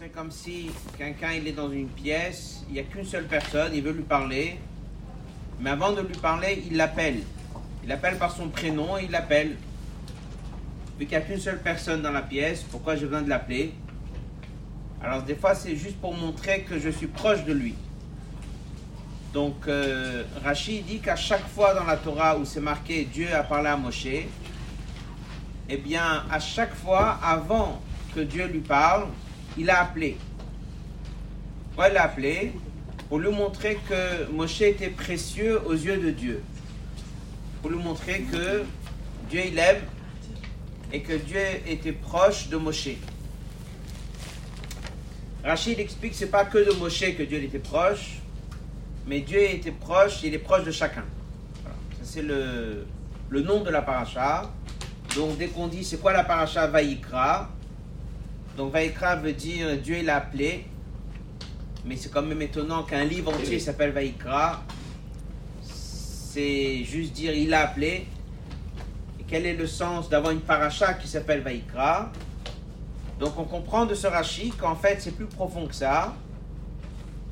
serait comme si quelqu'un il est dans une pièce, il n'y a qu'une seule personne, il veut lui parler, mais avant de lui parler, il l'appelle. Il l'appelle par son prénom et il l'appelle. Vu qu'il n'y a qu'une seule personne dans la pièce, pourquoi j'ai besoin de l'appeler? Alors des fois c'est juste pour montrer que je suis proche de lui. Donc euh, Rachid dit qu'à chaque fois dans la Torah où c'est marqué Dieu a parlé à Moshe, eh bien à chaque fois avant que Dieu lui parle, il a appelé. Pourquoi il a appelé Pour lui montrer que Moshe était précieux aux yeux de Dieu. Pour lui montrer que Dieu il aime et que Dieu était proche de Moshe. Rachid explique que ce n'est pas que de Moshe que Dieu était proche, mais Dieu était proche, il est proche de chacun. Voilà. Ça c'est le, le nom de la paracha. Donc dès qu'on dit c'est quoi la paracha Vaïkra, donc Vaïkra veut dire Dieu il a appelé, mais c'est quand même étonnant qu'un livre entier s'appelle Vaïkra. C'est juste dire il a appelé. Et quel est le sens d'avoir une paracha qui s'appelle Vaïkra Donc on comprend de ce Rashi qu'en fait c'est plus profond que ça.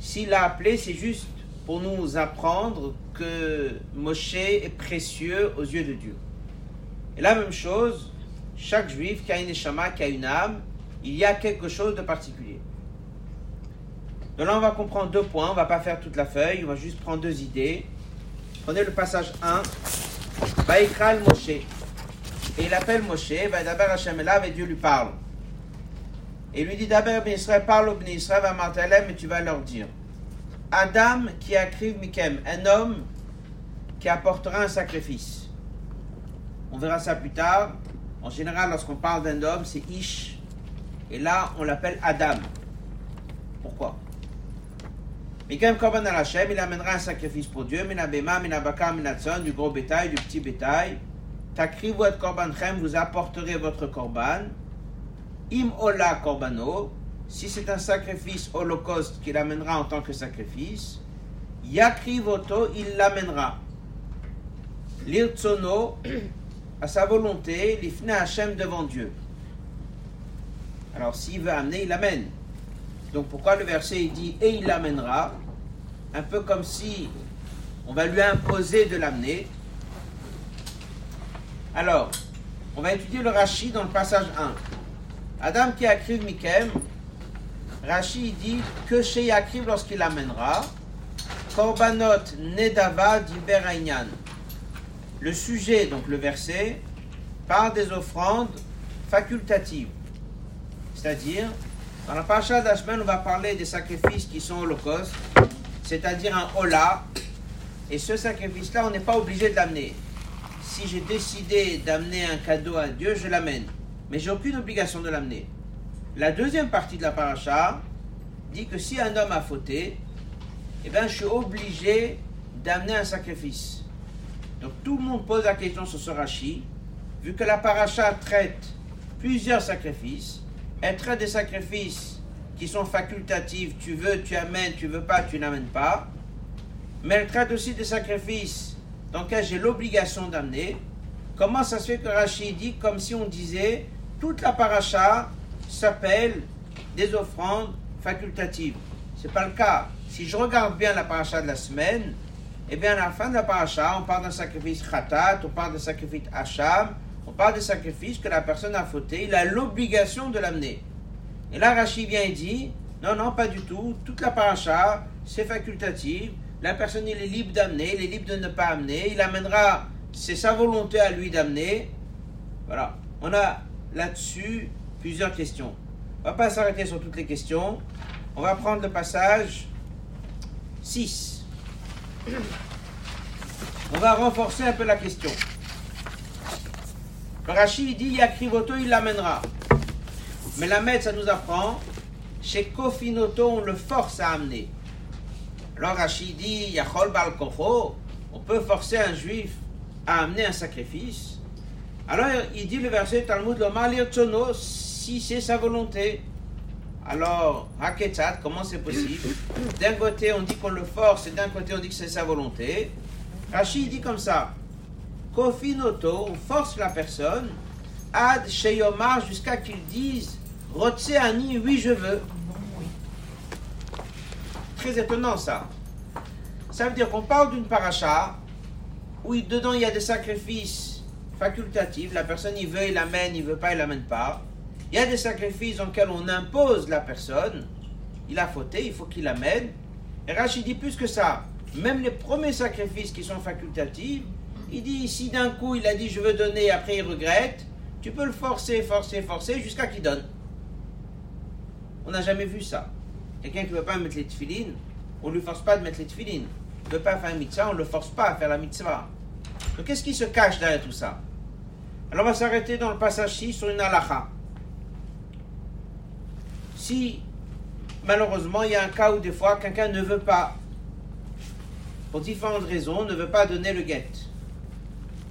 S'il a appelé, c'est juste pour nous apprendre que Moshe est précieux aux yeux de Dieu. Et la même chose, chaque juif qui a une échama, qui a une âme, il y a quelque chose de particulier. Donc là, on va comprendre deux points. On va pas faire toute la feuille, on va juste prendre deux idées. Prenez le passage 1. Vaïkral Moshe. Et il appelle Moshe, va d'abord Hachem et Dieu lui parle. Et lui dit d'abord, Ben parle au Ben Israël, va Martalem, et tu vas leur dire. Adam qui écrit Mikem, un homme qui apportera un sacrifice. On verra ça plus tard. En général, lorsqu'on parle d'un homme, c'est Ish. Et là, on l'appelle Adam. Pourquoi? Mikem Korban al Hashem, il amènera un sacrifice pour Dieu. Du gros bétail, du petit bétail. Takri votre korbanchem, vous apporterez votre korban. Im ola korbano, si c'est un sacrifice holocauste qu'il amènera en tant que sacrifice, Yakri voto, il l'amènera. L'irtsono, à sa volonté, l'ifne Hachem devant Dieu. Alors s'il veut amener, il l'amène. Donc pourquoi le verset il dit et il l'amènera? Un peu comme si on va lui imposer de l'amener. Alors, on va étudier le Rashi dans le passage 1. Adam qui a écrit Mikem, Rashi dit que chez Yakriv lorsqu'il l'amènera, Korbanot Nedava d'Iberaïnyan. Le sujet, donc le verset, parle des offrandes facultatives. C'est-à-dire, dans la paracha d'Ashman, on va parler des sacrifices qui sont holocaustes, c'est-à-dire un hola. Et ce sacrifice-là, on n'est pas obligé de l'amener. Si j'ai décidé d'amener un cadeau à Dieu, je l'amène. Mais j'ai aucune obligation de l'amener. La deuxième partie de la paracha dit que si un homme a fauté, eh bien, je suis obligé d'amener un sacrifice. Donc tout le monde pose la question sur ce rachi, vu que la paracha traite plusieurs sacrifices, traite des sacrifices qui sont facultatifs, tu veux, tu amènes, tu veux pas, tu n'amènes pas, mais elle traite aussi des sacrifices dans lesquels j'ai l'obligation d'amener. Comment ça se fait que Rachid dit comme si on disait toute la paracha s'appelle des offrandes facultatives. Ce n'est pas le cas. Si je regarde bien la paracha de la semaine, eh bien, à la fin de la paracha, on parle d'un sacrifice khatat, on parle d'un sacrifice hacham, on parle de sacrifice que la personne a fauté, il a l'obligation de l'amener. Et là, Rachid vient et dit, non, non, pas du tout, toute la paracha, c'est facultatif, la personne, il est libre d'amener, il est libre de ne pas amener, il amènera, c'est sa volonté à lui d'amener. Voilà, on a là-dessus plusieurs questions. On va pas s'arrêter sur toutes les questions. On va prendre le passage 6. On va renforcer un peu la question. Le Rachid dit Yakrivoto, il l'amènera. Mais la maître, ça nous apprend chez Kofinoto, on le force à amener. Alors Rachid dit Yachol Bal on peut forcer un juif à amener un sacrifice. Alors il dit le verset Talmud Lomar si c'est sa volonté. Alors, Haketzat, comment c'est possible? D'un côté, on dit qu'on le force, et d'un côté, on dit que c'est sa volonté. Rachid dit comme ça Kofinoto, on force la personne, ad sheyomar, jusqu'à qu'il dise Rotse ani, oui, je veux. très étonnant ça. Ça veut dire qu'on parle d'une paracha où dedans il y a des sacrifices facultatifs. La personne, il veut, il l'amène, il veut pas, il l'amène pas. Il y a des sacrifices dans lesquels on impose la personne. Il a fauté, il faut qu'il l'amène. Et Rachid dit plus que ça. Même les premiers sacrifices qui sont facultatifs, il dit si d'un coup il a dit je veux donner, après il regrette, tu peux le forcer, forcer, forcer jusqu'à qu'il donne. On n'a jamais vu ça. Quelqu'un qui ne veut pas mettre les tefilines, on ne lui force pas de mettre les tefilines. Il ne veut pas faire un mitzvah, on ne le force pas à faire la mitzvah. Donc qu'est-ce qui se cache derrière tout ça? Alors on va s'arrêter dans le passage 6 sur une halakha. Si malheureusement il y a un cas où des fois quelqu'un ne veut pas, pour différentes raisons, ne veut pas donner le guet.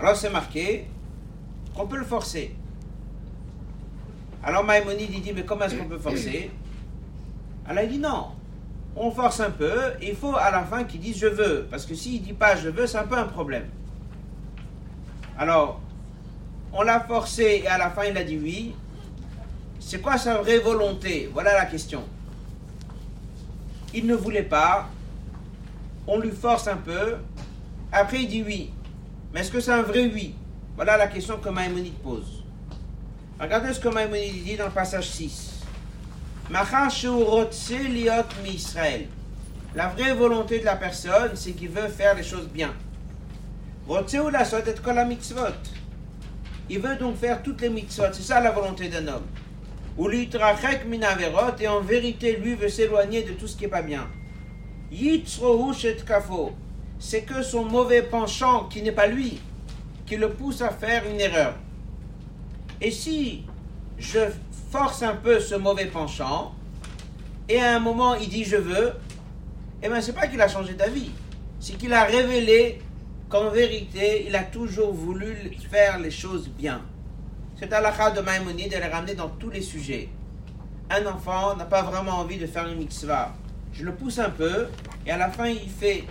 Alors c'est marqué qu'on peut le forcer. Alors Maïmonide dit mais comment est-ce qu'on peut forcer? Alors il dit non, on force un peu, il faut à la fin qu'il dise je veux, parce que s'il dit pas je veux, c'est un peu un problème. Alors, on l'a forcé et à la fin il a dit oui. C'est quoi sa vraie volonté? Voilà la question. Il ne voulait pas, on lui force un peu, après il dit oui. Mais est-ce que c'est un vrai oui? Voilà la question que Maïmonide pose. Regardez ce que Maïmonide dit dans le passage 6. Israël. La vraie volonté de la personne, c'est qu'il veut faire les choses bien. Il veut donc faire toutes les mitzvot. C'est ça la volonté d'un homme. Et en vérité, lui veut s'éloigner de tout ce qui n'est pas bien. C'est que son mauvais penchant, qui n'est pas lui, qui le pousse à faire une erreur. Et si je force un peu ce mauvais penchant, et à un moment il dit je veux, eh bien c'est pas qu'il a changé d'avis, c'est qu'il a révélé qu'en vérité il a toujours voulu faire les choses bien. C'est à la de Maïmonide de les ramener dans tous les sujets. Un enfant n'a pas vraiment envie de faire une mitzvah. Je le pousse un peu et à la fin il fait.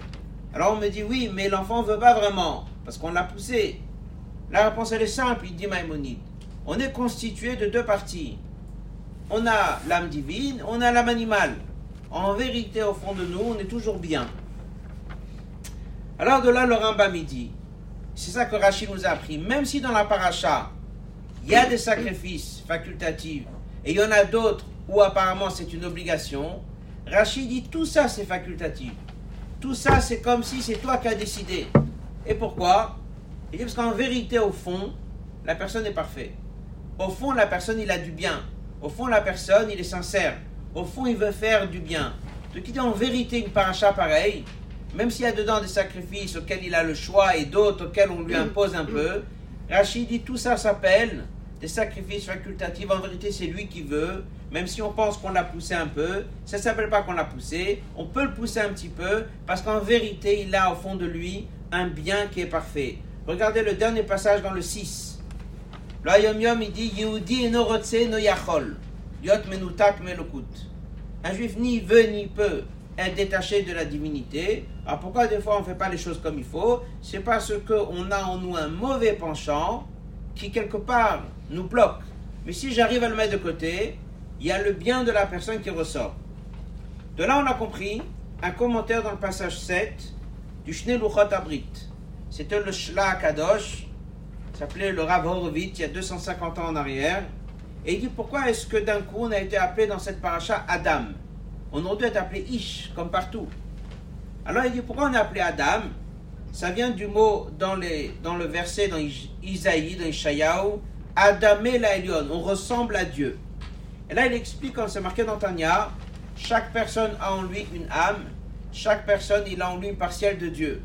Alors on me dit oui, mais l'enfant veut pas vraiment parce qu'on l'a poussé. La réponse elle est simple, il dit Maïmonide. On est constitué de deux parties on a l'âme divine, on a l'âme animale. En vérité, au fond de nous, on est toujours bien. Alors de là, le Rambam dit, c'est ça que Rachid nous a appris, même si dans la paracha, il y a des sacrifices facultatifs, et il y en a d'autres où apparemment c'est une obligation, Rachid dit tout ça c'est facultatif. Tout ça c'est comme si c'est toi qui as décidé. Et pourquoi? Il dit parce qu'en vérité, au fond, la personne est parfaite. Au fond, la personne, il a du bien. Au fond, la personne, il est sincère. Au fond, il veut faire du bien. De quitter en vérité une paracha pareille, même s'il y a dedans des sacrifices auxquels il a le choix et d'autres auxquels on lui impose un peu, Rachid dit tout ça s'appelle des sacrifices facultatifs. En vérité, c'est lui qui veut, même si on pense qu'on l'a poussé un peu, ça ne s'appelle pas qu'on l'a poussé. On peut le pousser un petit peu parce qu'en vérité, il a au fond de lui un bien qui est parfait. Regardez le dernier passage dans le 6. Le Yom Yom, il dit Yehudi no yachol, yot menutak melokut. Un juif ni veut ni peut être détaché de la divinité. Alors pourquoi des fois on ne fait pas les choses comme il faut? C'est parce qu'on a en nous un mauvais penchant qui quelque part nous bloque. Mais si j'arrive à le mettre de côté, il y a le bien de la personne qui ressort. De là, on a compris un commentaire dans le passage 7 du Shnei Abrit. C'était le Shla Kadosh s'appelait le Rav Horowitz il y a 250 ans en arrière. Et il dit pourquoi est-ce que d'un coup on a été appelé dans cette paracha Adam? On aurait dû être appelé Ish, comme partout. Alors il dit pourquoi on est appelé Adam? Ça vient du mot dans, dans le verset dans Isaïe, dans Ishayahu, Adam et Elion, on ressemble à Dieu. Et là il explique, comme c'est marqué dans Tanya, chaque personne a en lui une âme, chaque personne il a en lui une partielle de Dieu.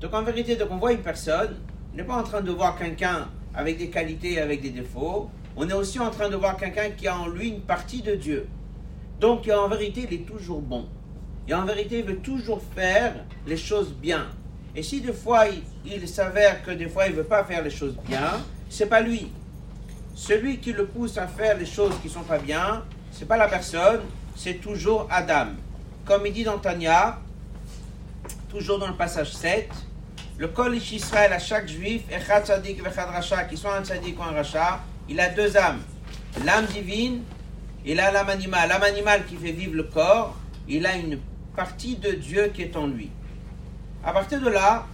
Donc en vérité, donc on voit une personne, on n'est pas en train de voir quelqu'un avec des qualités et avec des défauts. On est aussi en train de voir quelqu'un qui a en lui une partie de Dieu. Donc en vérité, il est toujours bon. Et en vérité, il veut toujours faire les choses bien. Et si des fois il, s'avère que des fois il ne veut pas faire les choses bien, c'est pas lui. Celui qui le pousse à faire les choses qui sont pas bien, c'est pas la personne, c'est toujours Adam. Comme il dit dans Tanya, toujours dans le passage 7, le Kol Israël à chaque juif, Echad Tzadik Vechad Racha, qui soit un Tzadik ou un Racha, il a deux âmes. L'âme divine, il a l'âme animale. L'âme animale qui fait vivre le corps, il a une partie de Dieu qui est en lui. À partir de là,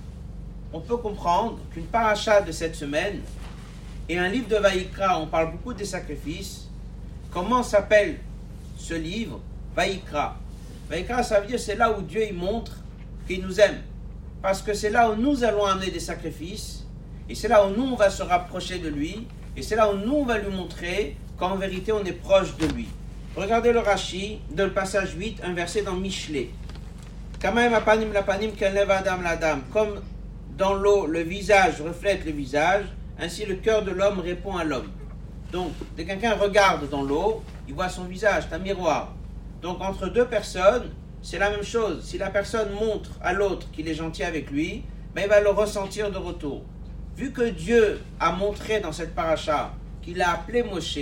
on peut comprendre qu'une paracha de cette semaine et un livre de Vaïkra, on parle beaucoup des sacrifices. Comment s'appelle ce livre? Vaïkra. Vaïkra, ça veut dire c'est là où Dieu il montre qu'il nous aime. Parce que c'est là où nous allons amener des sacrifices. Et c'est là où nous, on va se rapprocher de lui. Et c'est là où nous, on va lui montrer qu'en vérité, on est proche de lui. Regardez le Rashi, dans le passage 8, un verset dans Michelet. Comme dans l'eau, le visage reflète le visage, ainsi le cœur de l'homme répond à l'homme. Donc, dès quelqu'un regarde dans l'eau, il voit son visage, c'est un miroir. Donc, entre deux personnes, c'est la même chose. Si la personne montre à l'autre qu'il est gentil avec lui, ben, il va le ressentir de retour. Vu que Dieu a montré dans cette paracha qu'il a appelé Moshe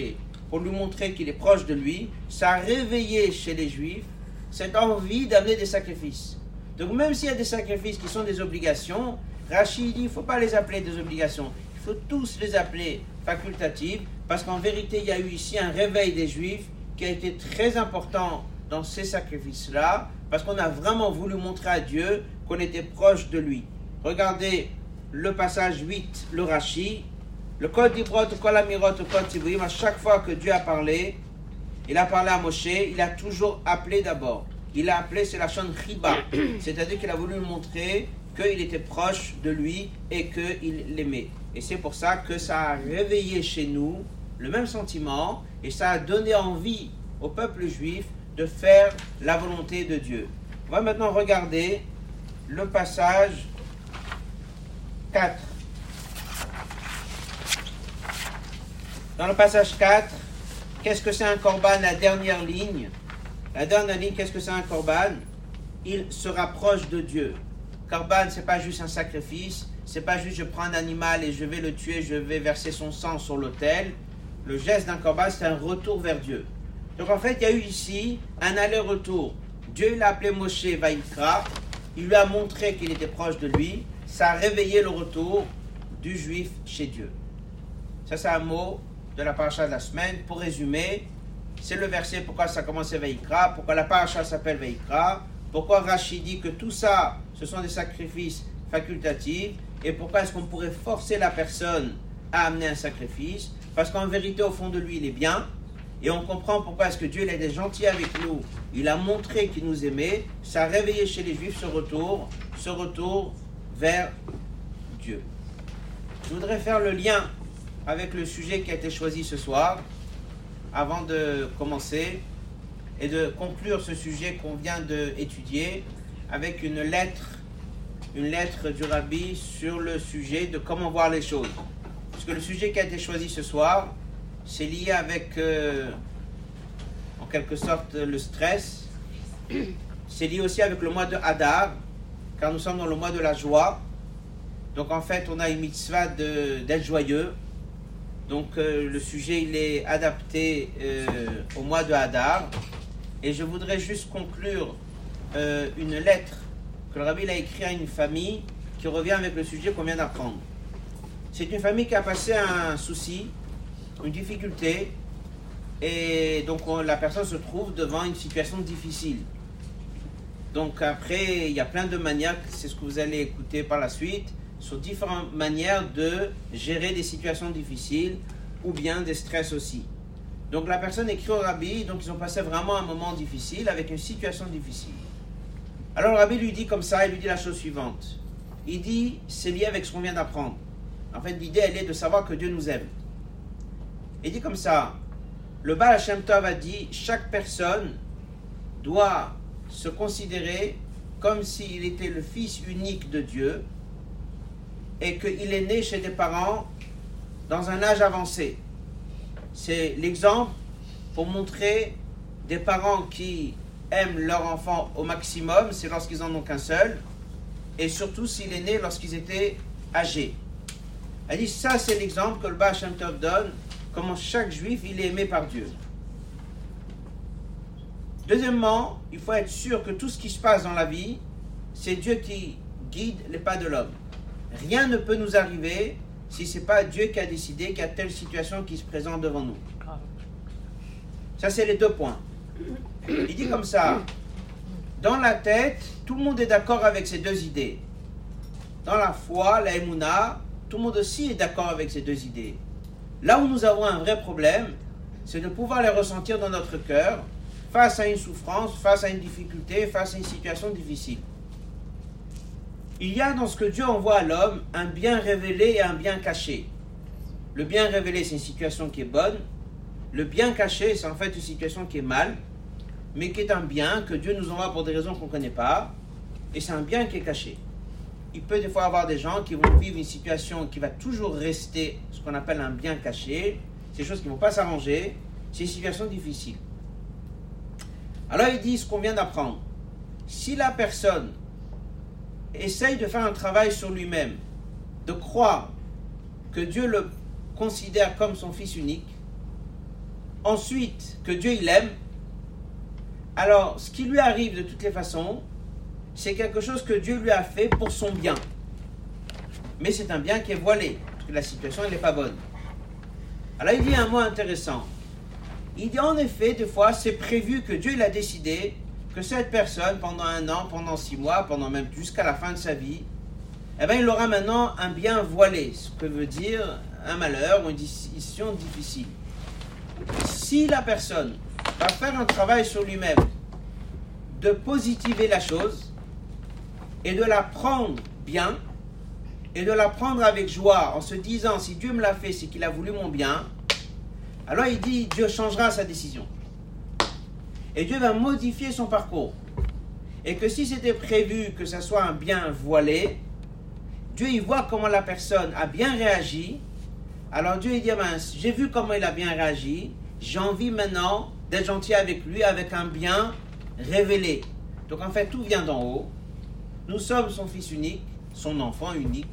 pour lui montrer qu'il est proche de lui, ça a réveillé chez les Juifs cette envie d'amener des sacrifices. Donc même s'il y a des sacrifices qui sont des obligations, Rachid dit il ne faut pas les appeler des obligations, faut tous les appeler facultatives, parce qu'en vérité il y a eu ici un réveil des Juifs qui a été très important dans ces sacrifices-là, parce qu'on a vraiment voulu montrer à Dieu qu'on était proche de lui. Regardez le passage 8, le Rashi, le code d'Ibrot, le code Amirot, le code à chaque fois que Dieu a parlé, il a parlé à Moshe, il a toujours appelé d'abord. Il a appelé, c'est la chaîne Riba, c'est-à-dire qu'il a voulu montrer qu'il était proche de lui et qu'il l'aimait. Et c'est pour ça que ça a réveillé chez nous le même sentiment et ça a donné envie au peuple juif de faire la volonté de Dieu. On va maintenant regarder le passage 4. Dans le passage 4, qu'est-ce que c'est un corban La dernière ligne? La dernière ligne, qu'est-ce que c'est un corban? Il se rapproche de Dieu. Corban, c'est pas juste un sacrifice, c'est pas juste je prends un animal et je vais le tuer, je vais verser son sang sur l'autel. Le geste d'un corban, c'est un retour vers Dieu. Donc en fait, il y a eu ici un aller-retour. Dieu l'a appelé Moshe Vaikra, il lui a montré qu'il était proche de lui, ça a réveillé le retour du juif chez Dieu. Ça, c'est un mot de la paracha de la semaine. Pour résumer, c'est le verset pourquoi ça commence Veikra, pourquoi la paracha s'appelle Veikra, pourquoi Rachid dit que tout ça, ce sont des sacrifices facultatifs, et pourquoi est-ce qu'on pourrait forcer la personne à amener un sacrifice? Parce qu'en vérité, au fond de lui, il est bien, et on comprend pourquoi est-ce que Dieu il est gentil avec nous. Il a montré qu'il nous aimait. Ça a réveillé chez les Juifs ce retour, ce retour vers Dieu. Je voudrais faire le lien avec le sujet qui a été choisi ce soir, avant de commencer et de conclure ce sujet qu'on vient d'étudier avec une lettre, une lettre du rabbi sur le sujet de comment voir les choses. Parce que le sujet qui a été choisi ce soir, c'est lié avec, euh, en quelque sorte, le stress. C'est lié aussi avec le mois de Hadar, car nous sommes dans le mois de la joie. Donc en fait, on a une mitzvah d'être joyeux. Donc euh, le sujet, il est adapté euh, au mois de Hadar. Et je voudrais juste conclure une lettre que le rabbi a écrite à une famille qui revient avec le sujet qu'on vient d'apprendre. C'est une famille qui a passé un souci, une difficulté, et donc la personne se trouve devant une situation difficile. Donc après, il y a plein de manières, c'est ce que vous allez écouter par la suite, sur différentes manières de gérer des situations difficiles ou bien des stress aussi. Donc la personne écrit au rabbi, donc ils ont passé vraiment un moment difficile avec une situation difficile. Alors le rabbi lui dit comme ça, il lui dit la chose suivante. Il dit, c'est lié avec ce qu'on vient d'apprendre. En fait, l'idée, elle est de savoir que Dieu nous aime. Il dit comme ça, le Baal Hashem Tov a dit, chaque personne doit se considérer comme s'il était le fils unique de Dieu et qu'il est né chez des parents dans un âge avancé. C'est l'exemple pour montrer des parents qui aiment leur enfant au maximum, c'est lorsqu'ils n'en ont qu'un seul, et surtout s'il est né lorsqu'ils étaient âgés. Elle dit ça c'est l'exemple que le Baal donne, comment chaque juif il est aimé par Dieu. Deuxièmement, il faut être sûr que tout ce qui se passe dans la vie, c'est Dieu qui guide les pas de l'homme. Rien ne peut nous arriver si ce n'est pas Dieu qui a décidé qu'il y a telle situation qui se présente devant nous. Ça, c'est les deux points. Il dit comme ça, dans la tête, tout le monde est d'accord avec ces deux idées. Dans la foi, la émouna, tout le monde aussi est d'accord avec ces deux idées. Là où nous avons un vrai problème, c'est de pouvoir les ressentir dans notre cœur face à une souffrance, face à une difficulté, face à une situation difficile. Il y a dans ce que Dieu envoie à l'homme un bien révélé et un bien caché. Le bien révélé, c'est une situation qui est bonne. Le bien caché, c'est en fait une situation qui est mal, mais qui est un bien que Dieu nous envoie pour des raisons qu'on ne connaît pas. Et c'est un bien qui est caché. Il peut des fois avoir des gens qui vont vivre une situation qui va toujours rester ce qu'on appelle un bien caché. Des choses qui ne vont pas s'arranger. C'est une situation difficile. Alors il dit ce qu'on vient d'apprendre. Si la personne essaye de faire un travail sur lui-même, de croire que Dieu le considère comme son fils unique, ensuite que Dieu il aime, alors ce qui lui arrive de toutes les façons, c'est quelque chose que Dieu lui a fait pour son bien. Mais c'est un bien qui est voilé, parce que la situation n'est pas bonne. Alors il dit un mot intéressant. Il dit en effet, des fois, c'est prévu que Dieu il a décidé que cette personne, pendant un an, pendant six mois, pendant même jusqu'à la fin de sa vie, eh bien, il aura maintenant un bien voilé, ce que veut dire un malheur ou une décision difficile. Si la personne va faire un travail sur lui-même, de positiver la chose et de la prendre bien et de la prendre avec joie en se disant si Dieu me l'a fait, c'est qu'il a voulu mon bien, alors il dit, Dieu changera sa décision. Et Dieu va modifier son parcours. Et que si c'était prévu que ça soit un bien voilé, Dieu il voit comment la personne a bien réagi. Alors Dieu il dit, ben, j'ai vu comment il a bien réagi. J'ai envie maintenant d'être gentil avec lui, avec un bien révélé. Donc en fait, tout vient d'en haut. Nous sommes son fils unique, son enfant unique.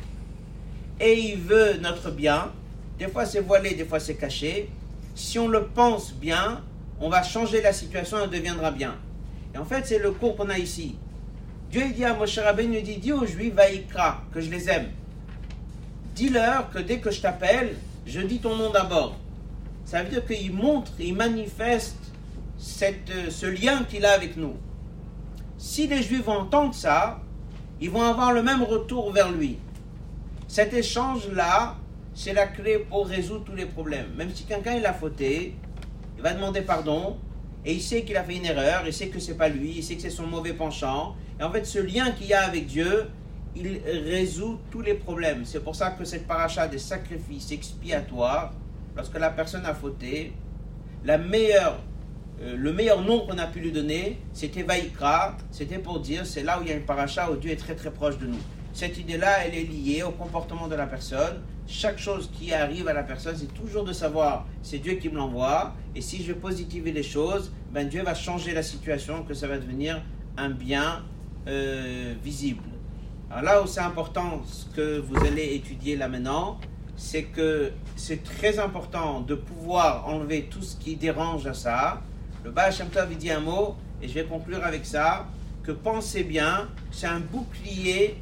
Et il veut notre bien. Des fois c'est voilé, des fois c'est caché si on le pense bien, on va changer la situation et elle deviendra bien. Et en fait, c'est le cours qu'on a ici. Dieu dit à Moshe Rabbeinu, dit, dis aux Juifs, Vaïkra, que je les aime. Dis-leur que dès que je t'appelle, je dis ton nom d'abord. Ça veut dire qu'il montre, il manifeste cette, euh, ce lien qu'il a avec nous. Si les Juifs vont entendre ça, ils vont avoir le même retour vers lui. Cet échange-là, c'est la clé pour résoudre tous les problèmes. Même si quelqu'un il a fauté, il va demander pardon et il sait qu'il a fait une erreur, il sait que c'est pas lui, il sait que c'est son mauvais penchant. Et en fait, ce lien qu'il y a avec Dieu, il résout tous les problèmes. C'est pour ça que cette paracha des sacrifices expiatoires, lorsque la personne a fauté, la meilleure, euh, le meilleur nom qu'on a pu lui donner, c'était Vaïkra, c'était pour dire c'est là où il y a une paracha où Dieu est très très proche de nous. Cette idée-là, elle est liée au comportement de la personne. Chaque chose qui arrive à la personne, c'est toujours de savoir, c'est Dieu qui me l'envoie. Et si je positiver les choses, ben Dieu va changer la situation, que ça va devenir un bien euh, visible. Alors là où c'est important, ce que vous allez étudier là maintenant, c'est que c'est très important de pouvoir enlever tout ce qui dérange à ça. Le Baal Shem dit un mot, et je vais conclure avec ça, que pensez bien, c'est un bouclier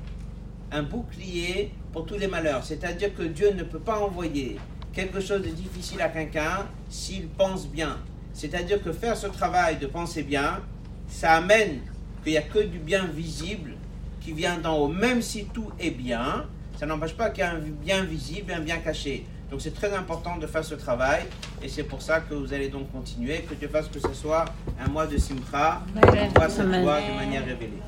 un bouclier pour tous les malheurs. C'est-à-dire que Dieu ne peut pas envoyer quelque chose de difficile à quelqu'un s'il pense bien. C'est-à-dire que faire ce travail de penser bien, ça amène qu'il n'y a que du bien visible qui vient d'en haut. Même si tout est bien, ça n'empêche pas qu'il y a un bien visible et un bien caché. Donc c'est très important de faire ce travail et c'est pour ça que vous allez donc continuer, que Dieu fasse que ce soit un mois de Simcha, qu'on voit cette de manière révélée.